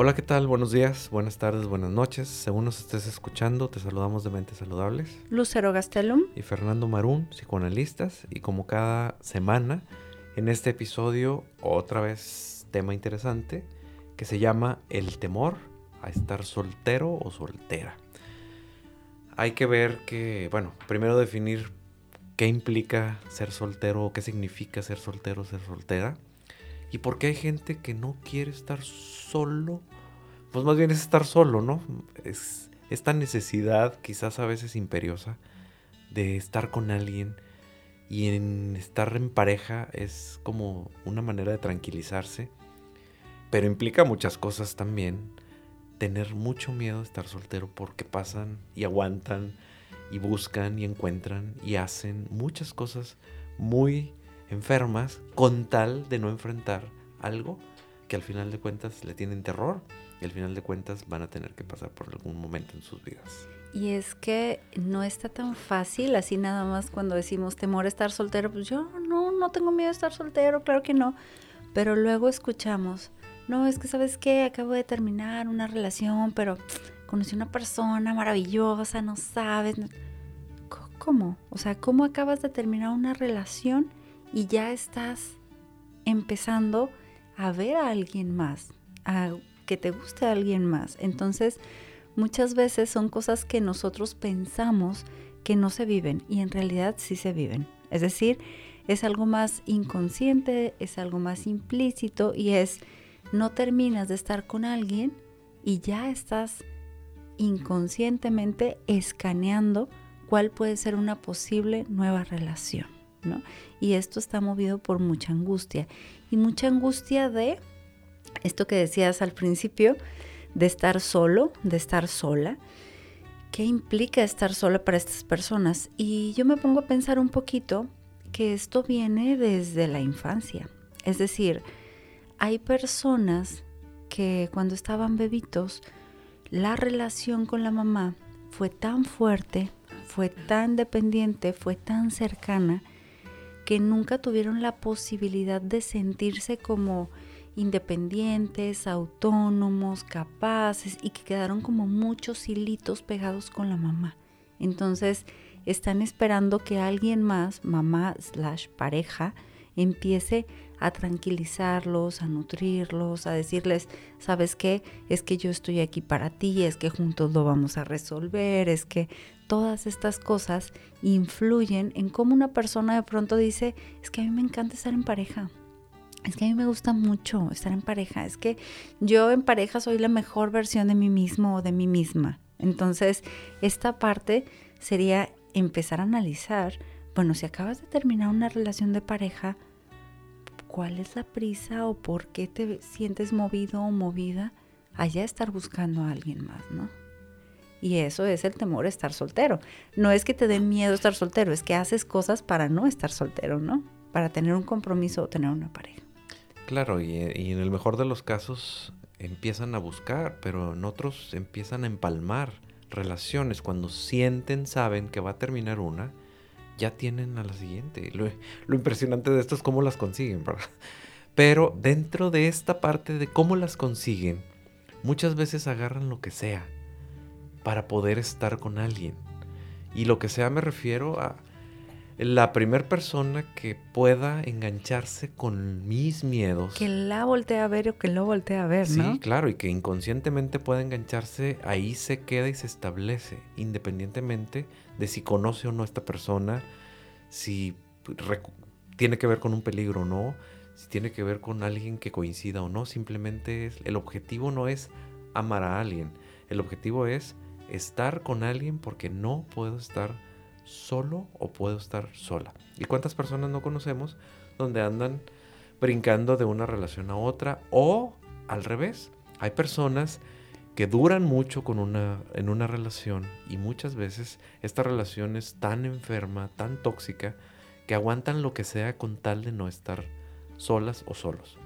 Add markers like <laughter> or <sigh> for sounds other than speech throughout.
Hola, ¿qué tal? Buenos días, buenas tardes, buenas noches. Según nos estés escuchando, te saludamos de Mentes Saludables. Lucero Gastelum. Y Fernando Marún, psicoanalistas. Y como cada semana, en este episodio, otra vez tema interesante que se llama El temor a estar soltero o soltera. Hay que ver que, bueno, primero definir qué implica ser soltero o qué significa ser soltero o ser soltera. Y por qué hay gente que no quiere estar solo. Pues más bien es estar solo, ¿no? Es esta necesidad, quizás a veces imperiosa, de estar con alguien. Y en estar en pareja es como una manera de tranquilizarse. Pero implica muchas cosas también. Tener mucho miedo de estar soltero porque pasan y aguantan y buscan y encuentran y hacen muchas cosas muy enfermas con tal de no enfrentar algo que al final de cuentas le tienen terror y al final de cuentas van a tener que pasar por algún momento en sus vidas. Y es que no está tan fácil, así nada más cuando decimos temor a estar soltero, pues yo no, no tengo miedo a estar soltero, claro que no. Pero luego escuchamos, no, es que sabes qué, acabo de terminar una relación, pero conocí una persona maravillosa, no sabes. ¿Cómo? O sea, ¿cómo acabas de terminar una relación y ya estás empezando a ver a alguien más, a que te guste a alguien más? Entonces, muchas veces son cosas que nosotros pensamos que no se viven y en realidad sí se viven. Es decir, es algo más inconsciente, es algo más implícito y es no terminas de estar con alguien y ya estás inconscientemente escaneando cuál puede ser una posible nueva relación, Y esto está movido por mucha angustia y mucha angustia de esto que decías al principio, de estar solo, de estar sola. ¿Qué implica estar sola para estas personas? Y yo me pongo a pensar un poquito que esto viene desde la infancia. Es decir, hay personas que cuando estaban bebitos, la relación con la mamá fue tan fuerte, fue tan dependiente, fue tan cercana, que nunca tuvieron la posibilidad de sentirse como independientes, autónomos, capaces y que quedaron como muchos hilitos pegados con la mamá. Entonces están esperando que alguien más, mamá slash pareja, empiece a tranquilizarlos, a nutrirlos, a decirles, ¿sabes qué? Es que yo estoy aquí para ti, es que juntos lo vamos a resolver, es que todas estas cosas influyen en cómo una persona de pronto dice, es que a mí me encanta estar en pareja. Es que a mí me gusta mucho estar en pareja. Es que yo en pareja soy la mejor versión de mí mismo o de mí misma. Entonces, esta parte sería empezar a analizar, bueno, si acabas de terminar una relación de pareja, cuál es la prisa o por qué te sientes movido o movida allá estar buscando a alguien más, ¿no? Y eso es el temor a estar soltero. No es que te dé miedo estar soltero, es que haces cosas para no estar soltero, ¿no? Para tener un compromiso o tener una pareja. Claro, y, y en el mejor de los casos empiezan a buscar, pero en otros empiezan a empalmar relaciones cuando sienten, saben que va a terminar una ya tienen a la siguiente. Lo, impresionante de esto es cómo las consiguen, ¿verdad? Pero dentro de esta parte de cómo las consiguen, muchas veces agarran lo que sea para poder estar con alguien. Y lo que sea me refiero a la primera persona que pueda engancharse con mis miedos. Que la voltea a ver o que lo voltea a ver, ¿no? Sí, claro, y que inconscientemente pueda engancharse, ahí se queda y se establece, independientemente de si conoce o no a esta persona, si tiene que ver con un peligro o no, si tiene que ver con alguien que coincida o no, simplemente es, el objetivo no es amar a alguien, el objetivo es estar con alguien porque no puedo estar solo o puedo estar sola. ¿Y cuántas personas no conocemos donde andan brincando de una relación a otra o al revés? Hay personas que duran mucho con una, en una relación y muchas veces esta relación es tan enferma, tan tóxica, que aguantan lo que sea con tal de no estar solas o solos.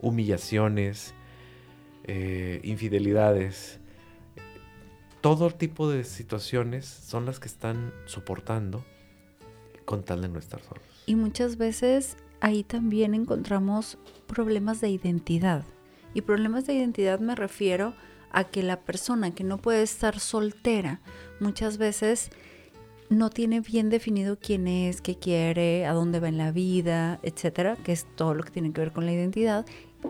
Humillaciones, eh, infidelidades, todo tipo de situaciones son las que están soportando con tal de no estar solos. Y muchas veces ahí también encontramos problemas de identidad. Y problemas de identidad me refiero a que la persona que no puede estar soltera muchas veces no tiene bien definido quién es, qué quiere, a dónde va en la vida, etcétera, que es todo lo que tiene que ver con la identidad,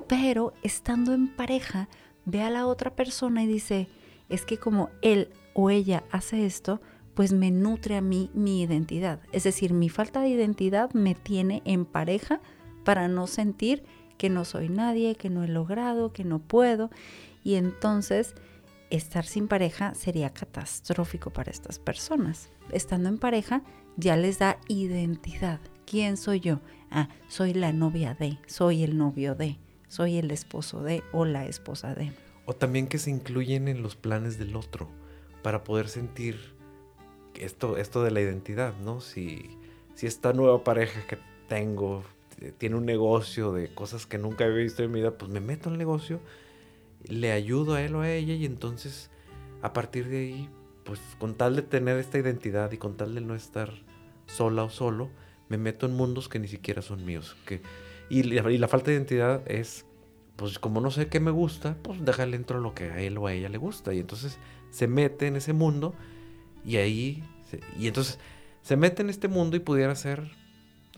pero estando en pareja, ve a la otra persona y dice, es que como él o ella hace esto, pues me nutre a mí mi identidad. Es decir, mi falta de identidad me tiene en pareja para no sentir que no soy nadie, que no he logrado, que no puedo. Y entonces estar sin pareja sería catastrófico para estas personas. Estando en pareja ya les da identidad. ¿Quién soy yo? Ah, soy la novia de, soy el novio de, soy el esposo de o la esposa de. O también que se incluyen en los planes del otro para poder sentir esto, esto de la identidad, ¿no? Si, si esta nueva pareja que tengo eh, tiene un negocio de cosas que nunca había visto en mi vida, pues me meto el negocio le ayudo a él o a ella y entonces a partir de ahí, pues con tal de tener esta identidad y con tal de no estar sola o solo, me meto en mundos que ni siquiera son míos. Que, y, la, falta de identidad es, pues como no sé qué me gusta, pues déjale entro lo que a él o a ella le gusta. Y entonces se mete en ese mundo y ahí, y entonces se mete en este mundo y pudiera ser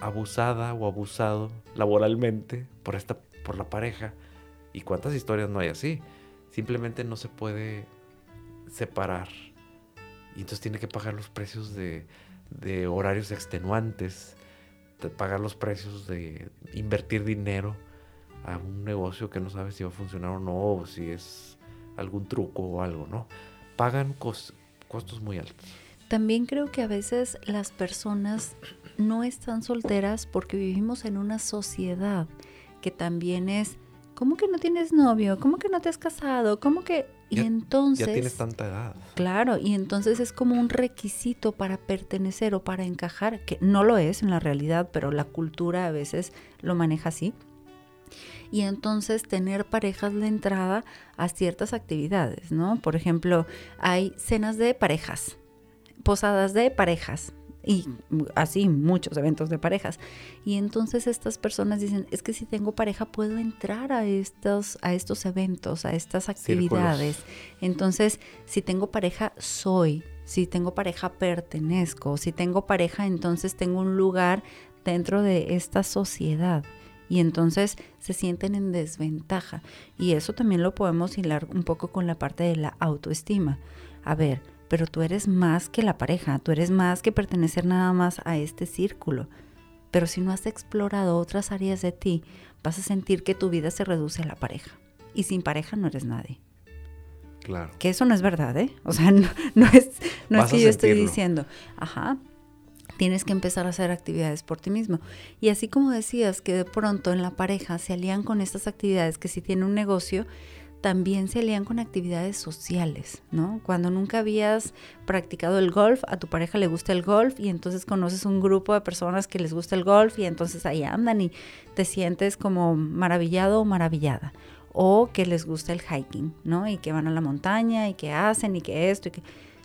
abusada o abusado laboralmente por, esta, por la pareja ¿Y cuántas historias no hay así? Simplemente no se puede separar. Y entonces tiene que pagar los precios de, horarios extenuantes, de pagar los precios de invertir dinero a un negocio que no sabe si va a funcionar o no, o si es algún truco o algo, ¿no? Pagan costos muy altos. También creo que a veces las personas no están solteras porque vivimos en una sociedad que también es ¿cómo que no tienes novio? ¿Cómo que no te has casado? ¿Cómo que...? Y entonces... Ya tienes tanta edad. Claro, y entonces es como un requisito para pertenecer o para encajar, que no lo es en la realidad, pero la cultura a veces lo maneja así. Y entonces tener parejas de entrada a ciertas actividades, ¿no? Por ejemplo, hay cenas de parejas, posadas de parejas, y así muchos eventos de parejas. Y entonces estas personas dicen, es que si tengo pareja puedo entrar a estos, a estos eventos, a estas actividades. Entonces, si tengo pareja, soy. Si tengo pareja, pertenezco. Si tengo pareja, entonces tengo un lugar dentro de esta sociedad. Y entonces se sienten en desventaja. Y eso también lo podemos hilar un poco con la parte de la autoestima. A ver, pero tú eres más que la pareja, tú eres más que pertenecer nada más a este círculo. Pero si no has explorado otras áreas de ti, vas a sentir que tu vida se reduce a la pareja. Y sin pareja no eres nadie. Claro. Que eso no es verdad, ¿eh? O sea, <laughs> no, es, no es que yo estoy diciendo, ajá, tienes que empezar a hacer actividades por ti mismo. Y así como decías que de pronto en la pareja se alían con estas actividades, que si tiene un negocio, también se alían con actividades sociales, ¿no? Cuando nunca habías practicado el golf, a tu pareja le gusta el golf y entonces conoces un grupo de personas que les gusta el golf y entonces ahí andan y te sientes como maravillado o maravillada. O que les gusta el hiking, ¿no? Y que van a la montaña y que hacen y que esto y que...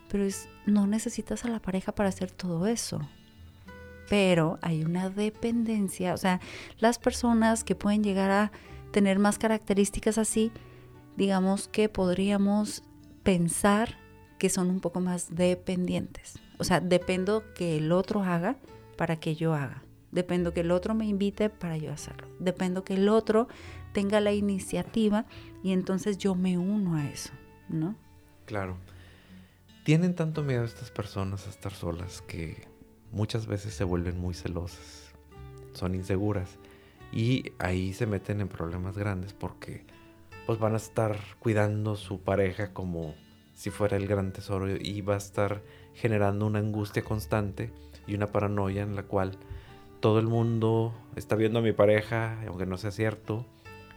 Pero es, no necesitas a la pareja para hacer todo eso. Pero hay una dependencia, o sea, las personas que pueden llegar a tener más características así, digamos que podríamos pensar que son un poco más dependientes. O sea, dependo que el otro haga para que yo haga. Dependo que el otro me invite para yo hacerlo. Dependo que el otro tenga la iniciativa y entonces yo me uno a eso, ¿no? Claro. Tienen tanto miedo estas personas a estar solas que muchas veces se vuelven muy celosas. Son inseguras. Y ahí se meten en problemas grandes porque pues van a estar cuidando su pareja como si fuera el gran tesoro y va a estar generando una angustia constante y una paranoia en la cual todo el mundo está viendo a mi pareja, aunque no sea cierto,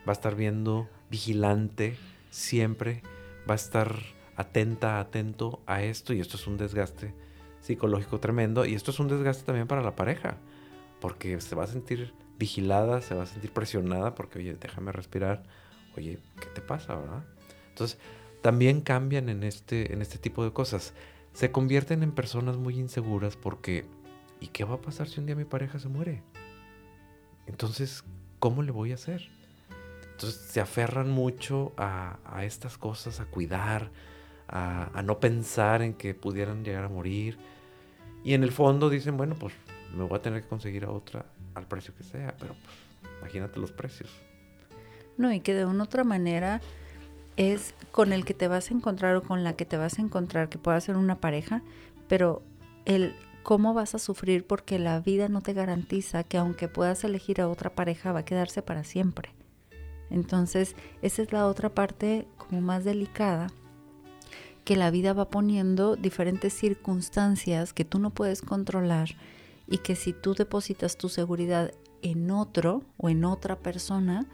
va a estar viendo vigilante siempre, va a estar atenta, atento a esto y esto es un desgaste psicológico tremendo y esto es un desgaste también para la pareja, porque se va a sentir vigilada, se va a sentir presionada porque, oye, déjame respirar, oye, ¿qué te pasa, verdad? Entonces, también cambian en este, en este tipo de cosas. Se convierten en personas muy inseguras porque, ¿y qué va a pasar si un día mi pareja se muere? Entonces, ¿cómo le voy a hacer? Entonces se aferran mucho a, estas cosas, a cuidar, a, no pensar en que pudieran llegar a morir. Y en el fondo dicen, bueno, pues me voy a tener que conseguir a otra al precio que sea, pero pues imagínate los precios. No, y que de una otra manera es con el que te vas a encontrar o con la que te vas a encontrar, que pueda ser una pareja, pero el cómo vas a sufrir porque la vida no te garantiza que aunque puedas elegir a otra pareja va a quedarse para siempre. Entonces, esa es la otra parte como más delicada, que la vida va poniendo diferentes circunstancias que tú no puedes controlar y que si tú depositas tu seguridad en otro o en otra persona,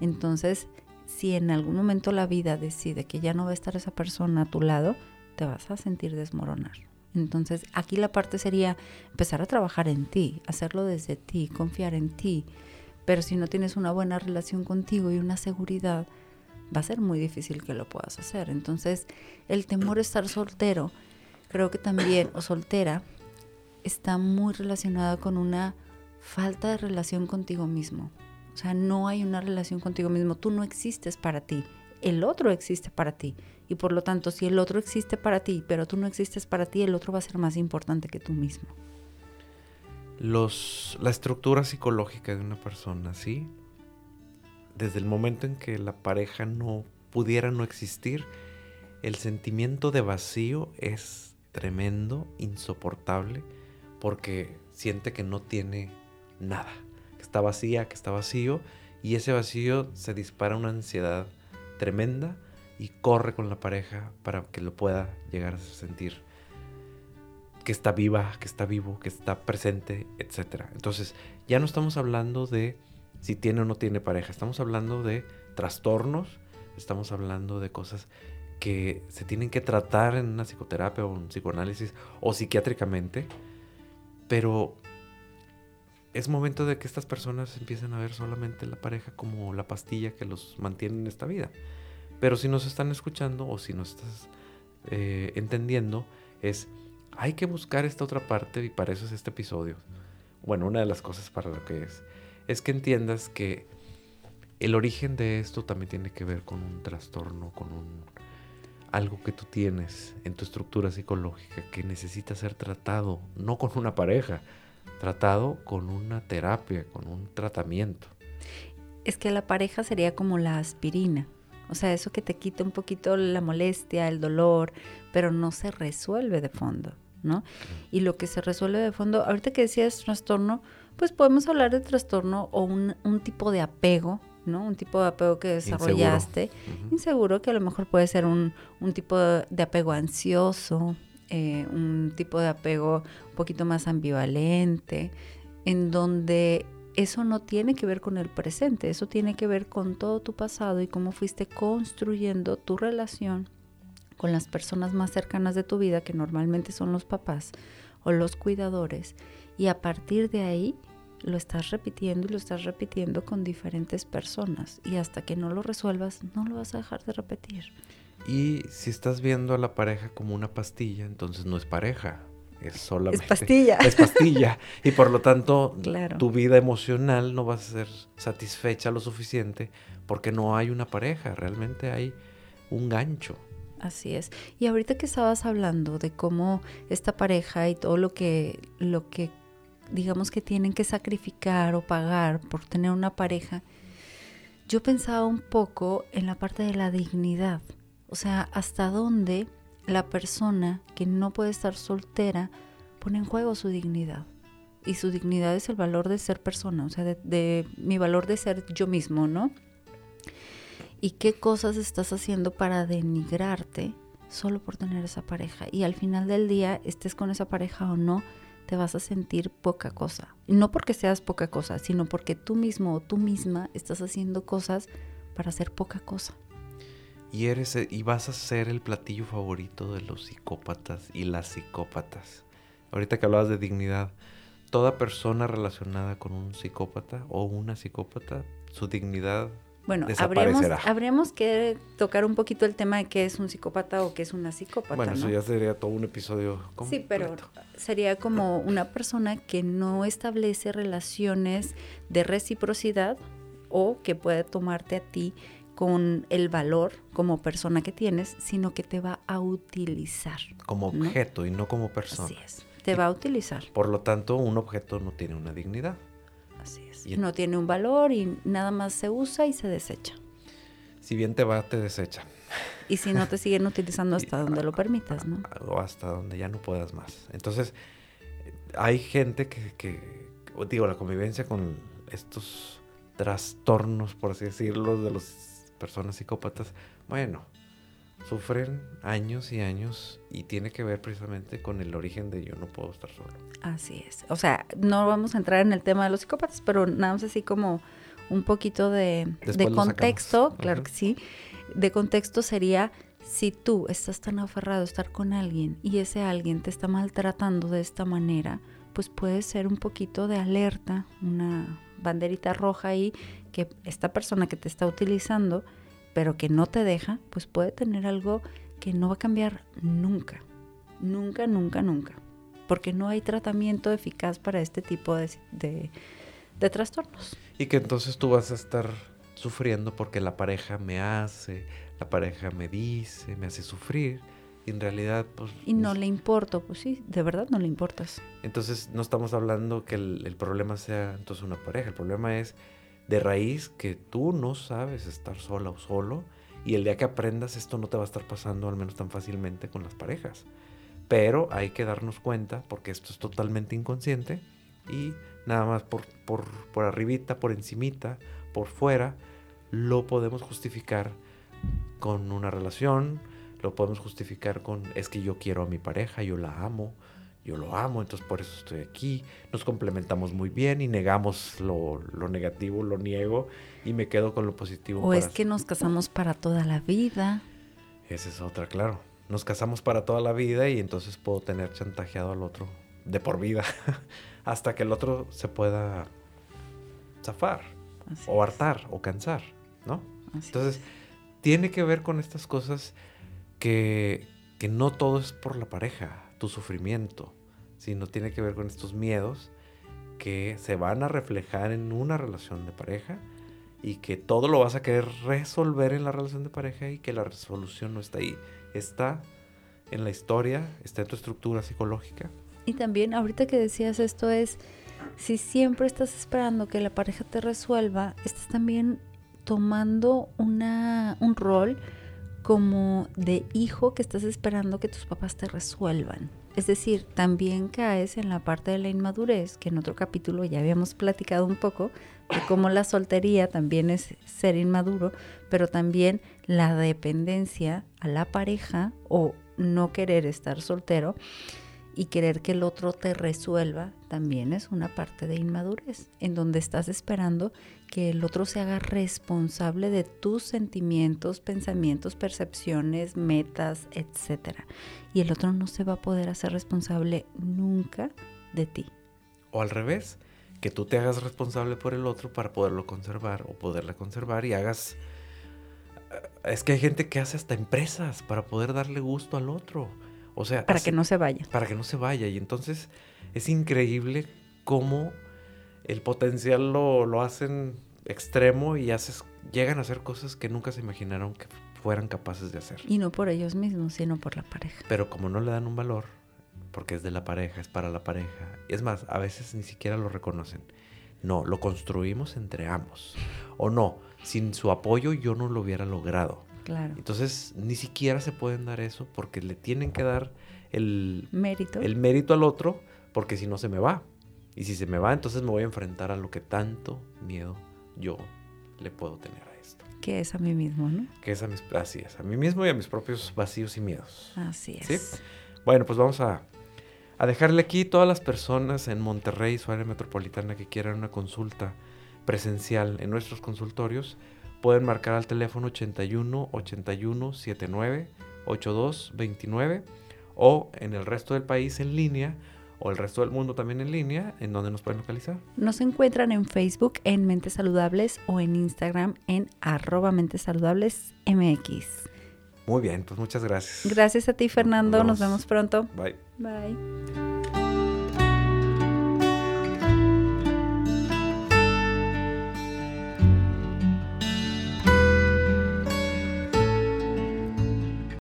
entonces si en algún momento la vida decide que ya no va a estar esa persona a tu lado, te vas a sentir desmoronar. Entonces aquí la parte sería empezar a trabajar en ti, hacerlo desde ti, confiar en ti. Pero si no tienes una buena relación contigo y una seguridad, va a ser muy difícil que lo puedas hacer. Entonces el temor a estar soltero, creo que también, o soltera, está muy relacionada con una falta de relación contigo mismo. O sea, no hay una relación contigo mismo. Tú no existes para ti. El otro existe para ti. Y por lo tanto, si el otro existe para ti, pero tú no existes para ti, el otro va a ser más importante que tú mismo. Los, la estructura psicológica de una persona, ¿sí? Desde el momento en que la pareja no pudiera no existir, el sentimiento de vacío es tremendo, insoportable, porque siente que no tiene nada, que está vacía, que está vacío, y ese vacío se dispara una ansiedad tremenda y corre con la pareja para que lo pueda llegar a sentir que está viva, que está vivo, que está presente, etc. Entonces, ya no estamos hablando de si tiene o no tiene pareja, estamos hablando de trastornos, estamos hablando de cosas que se tienen que tratar en una psicoterapia o un psicoanálisis o psiquiátricamente, pero es momento de que estas personas empiecen a ver solamente la pareja como la pastilla que los mantiene en esta vida. Pero si nos están escuchando o si nos estás eh, entendiendo, es hay que buscar esta otra parte y para eso es este episodio. Bueno, una de las cosas para lo que es, es que entiendas que el origen de esto también tiene que ver con un trastorno, con un algo que tú tienes en tu estructura psicológica que necesita ser tratado, no con una pareja, tratado con una terapia, con un tratamiento. Es que la pareja sería como la aspirina. O sea, eso que te quita un poquito la molestia, el dolor, pero no se resuelve de fondo, ¿no? Y lo que se resuelve de fondo, ahorita que decías trastorno, pues podemos hablar de trastorno o un, tipo de apego, ¿no? Un tipo de apego que desarrollaste, inseguro, que a lo mejor puede ser un, tipo de apego ansioso, eh, un tipo de apego un poquito más ambivalente, en donde eso no tiene que ver con el presente, eso tiene que ver con todo tu pasado y cómo fuiste construyendo tu relación con las personas más cercanas de tu vida, que normalmente son los papás o los cuidadores, y a partir de ahí lo estás repitiendo y lo estás repitiendo con diferentes personas y hasta que no lo resuelvas no lo vas a dejar de repetir. Y si estás viendo a la pareja como una pastilla, entonces no es pareja, es solamente... Es pastilla. <laughs> Es pastilla. y por lo tanto, tu vida emocional no va a ser satisfecha lo suficiente porque no hay una pareja, realmente hay un gancho. Así es. Y ahorita que estabas hablando de cómo esta pareja y todo lo que, lo que digamos que tienen que sacrificar o pagar por tener una pareja, yo pensaba un poco en la parte de la dignidad. O sea, hasta dónde la persona que no puede estar soltera pone en juego su dignidad. Y su dignidad es el valor de ser persona, o sea, de, mi valor de ser yo mismo, ¿no? Y qué cosas estás haciendo para denigrarte solo por tener esa pareja. Y al final del día, estés con esa pareja o no, te vas a sentir poca cosa. no porque seas poca cosa, sino porque tú mismo o tú misma estás haciendo cosas para ser poca cosa y eres y vas a ser el platillo favorito de los psicópatas y las psicópatas. Ahorita que hablabas de dignidad, toda persona relacionada con un psicópata o una psicópata, su dignidad bueno, habríamos, habríamos que tocar un poquito el tema de qué es un psicópata o qué es una psicópata. Bueno, eso ya sería todo un episodio completo. Sí, pero sería como una persona que no establece relaciones de reciprocidad o que puede tomarte a ti con el valor como persona que tienes, sino que te va a utilizar. Como objeto y no como persona. Así es, te va a utilizar. Por lo tanto, un objeto no tiene una dignidad. No tiene un valor y nada más se usa y se desecha. Si bien te va, te desecha. Y si no te siguen <laughs> utilizando hasta donde lo permitas, ¿no? O hasta donde ya no puedas más. Entonces, hay gente que, que digo, la convivencia con estos trastornos, por así decirlo, de las personas psicópatas, bueno, sufren años y años y tiene que ver precisamente con el origen de yo no puedo estar solo. Así es. O sea, no vamos a entrar en el tema de los psicópatas, pero nada más así como un poquito de, contexto, claro que sí, de contexto sería si tú estás tan aferrado a estar con alguien y ese alguien te está maltratando de esta manera, pues puede ser un poquito de alerta, una banderita roja ahí, que esta persona que te está utilizando, pero que no te deja, pues puede tener algo que no va a cambiar nunca, nunca, nunca, nunca, porque no hay tratamiento eficaz para este tipo de, de trastornos. Y que entonces tú vas a estar sufriendo porque la pareja me hace, la pareja me dice, me hace sufrir. Y en realidad, pues... Y no le importo, pues sí, de verdad no le importas. Entonces no estamos hablando que el, problema sea entonces una pareja, el problema es de raíz que tú no sabes estar sola o solo y el día que aprendas esto no te va a estar pasando al menos tan fácilmente con las parejas. Pero hay que darnos cuenta porque esto es totalmente inconsciente y nada más por, por, por arribita, por encimita, por fuera, lo podemos justificar con una relación, lo podemos justificar con es que yo quiero a mi pareja, yo la amo, yo lo amo, entonces por eso estoy aquí, nos complementamos muy bien y negamos lo, negativo, lo niego y me quedo con lo positivo. O es que nos casamos para toda la vida. Esa es otra, claro. Nos casamos para toda la vida y entonces puedo tener chantajeado al otro de por vida <laughs> hasta que el otro se pueda zafar o hartar o cansar, ¿no? entonces, tiene que ver con estas cosas que, que no todo es por la pareja, tu sufrimiento, sino tiene que ver con estos miedos que se van a reflejar en una relación de pareja y que todo lo vas a querer resolver en la relación de pareja y que la resolución no está ahí, está en la historia, está en tu estructura psicológica. Y también ahorita que decías esto es, si siempre estás esperando que la pareja te resuelva, estás también tomando una, un rol como de hijo que estás esperando que tus papás te resuelvan. Es decir, también caes en la parte de la inmadurez, que en otro capítulo ya habíamos platicado un poco, de cómo la soltería también es ser inmaduro, pero también la dependencia a la pareja o no querer estar soltero y querer que el otro te resuelva también es una parte de inmadurez, en donde estás esperando que el otro se haga responsable de tus sentimientos, pensamientos, percepciones, metas, etc. Y el otro no se va a poder hacer responsable nunca de ti. O al revés, que tú te hagas responsable por el otro para poderlo conservar o poderla conservar y hagas... Eh, es que hay gente que hace hasta empresas para poder darle gusto al otro o sea, para que no se vaya. Para que no se vaya. Y entonces es increíble cómo el potencial lo, hacen extremo y haces, llegan a hacer cosas que nunca se imaginaron que fueran capaces de hacer. Y no por ellos mismos, sino por la pareja. Pero como no le dan un valor, porque es de la pareja, es para la pareja. Y es más, a veces ni siquiera lo reconocen. No, lo construimos entre ambos. O no, sin su apoyo yo no lo hubiera logrado. Entonces, ni siquiera se pueden dar eso porque le tienen que dar el mérito. el mérito al otro, porque si no se me va. Y si se me va, entonces me voy a enfrentar a lo que tanto miedo yo le puedo tener a esto. Que es a mí mismo, ¿no? Que es a mis, así es, a mí mismo y a mis propios vacíos y miedos. Así es. Bueno, pues vamos a, a dejarle aquí todas las personas en Monterrey, su área metropolitana, que quieran una consulta presencial en nuestros consultorios pueden marcar al teléfono 81 81 79 82 29 o en el resto del país en línea o el resto del mundo también en línea, en donde nos pueden localizar. Nos encuentran en Facebook en Mentes Saludables o en Instagram en arroba Mentes Saludables MX. Muy bien, pues muchas gracias. Gracias a ti, Fernando. Nos vemos pronto. Bye. Bye.